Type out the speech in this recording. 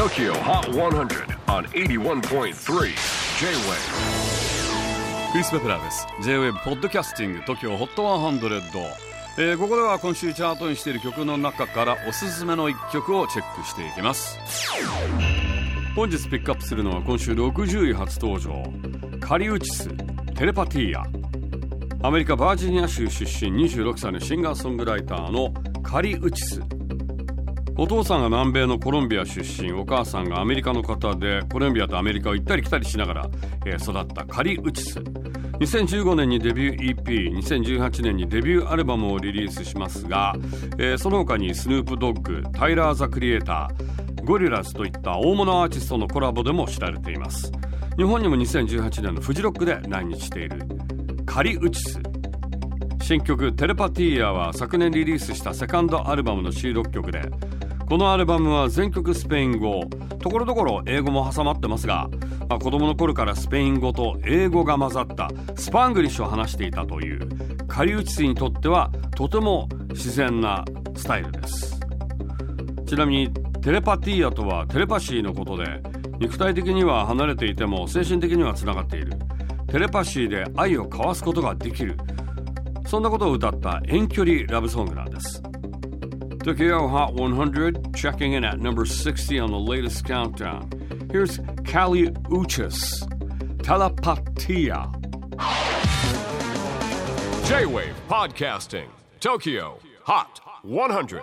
TOKYO HOT 100 on 81.3 J-WAVE. クリス・ベプラーです。J-WAVE ポッドキャスティング TOKYO HOT 100、えー、ここでは今週チャートにしている曲の中からおすすめの一曲をチェックしていきます。本日ピックアップするのは今週60位初登場。カリウチステレパティアアメリカバージニア州出身26歳のシンガーソングライターのカリウチス。お父さんが南米のコロンビア出身お母さんがアメリカの方でコロンビアとアメリカを行ったり来たりしながら、えー、育ったカリ・ウチス。2015年にデビュー EP2018 年にデビューアルバムをリリースしますが、えー、その他にスヌープドッグタイラー・ザ・クリエイターゴリラズといった大物アーティストのコラボでも知られています。日本にも2018年のフジロックで来日しているカリ・ウチス。新曲「テレパティア」は昨年リリースしたセカンドアルバムの収録曲でこのアルバムは全曲スペイン語。ところどころ英語も挟まってますが、まあ、子供の頃からスペイン語と英語が混ざったスパングリッシュを話していたというカリウチスにとってはとても自然なスタイルです。ちなみにテレパティアとはテレパシーのことで肉体的には離れていても精神的にはつながっている。テレパシーで愛を交わすことができる。そんなことを歌った遠距離ラブソングなんです。Tokyo Hot 100, checking in at number 60 on the latest countdown. Here's Kali Uchis, Telepatia. J-Wave Podcasting, Tokyo Hot 100.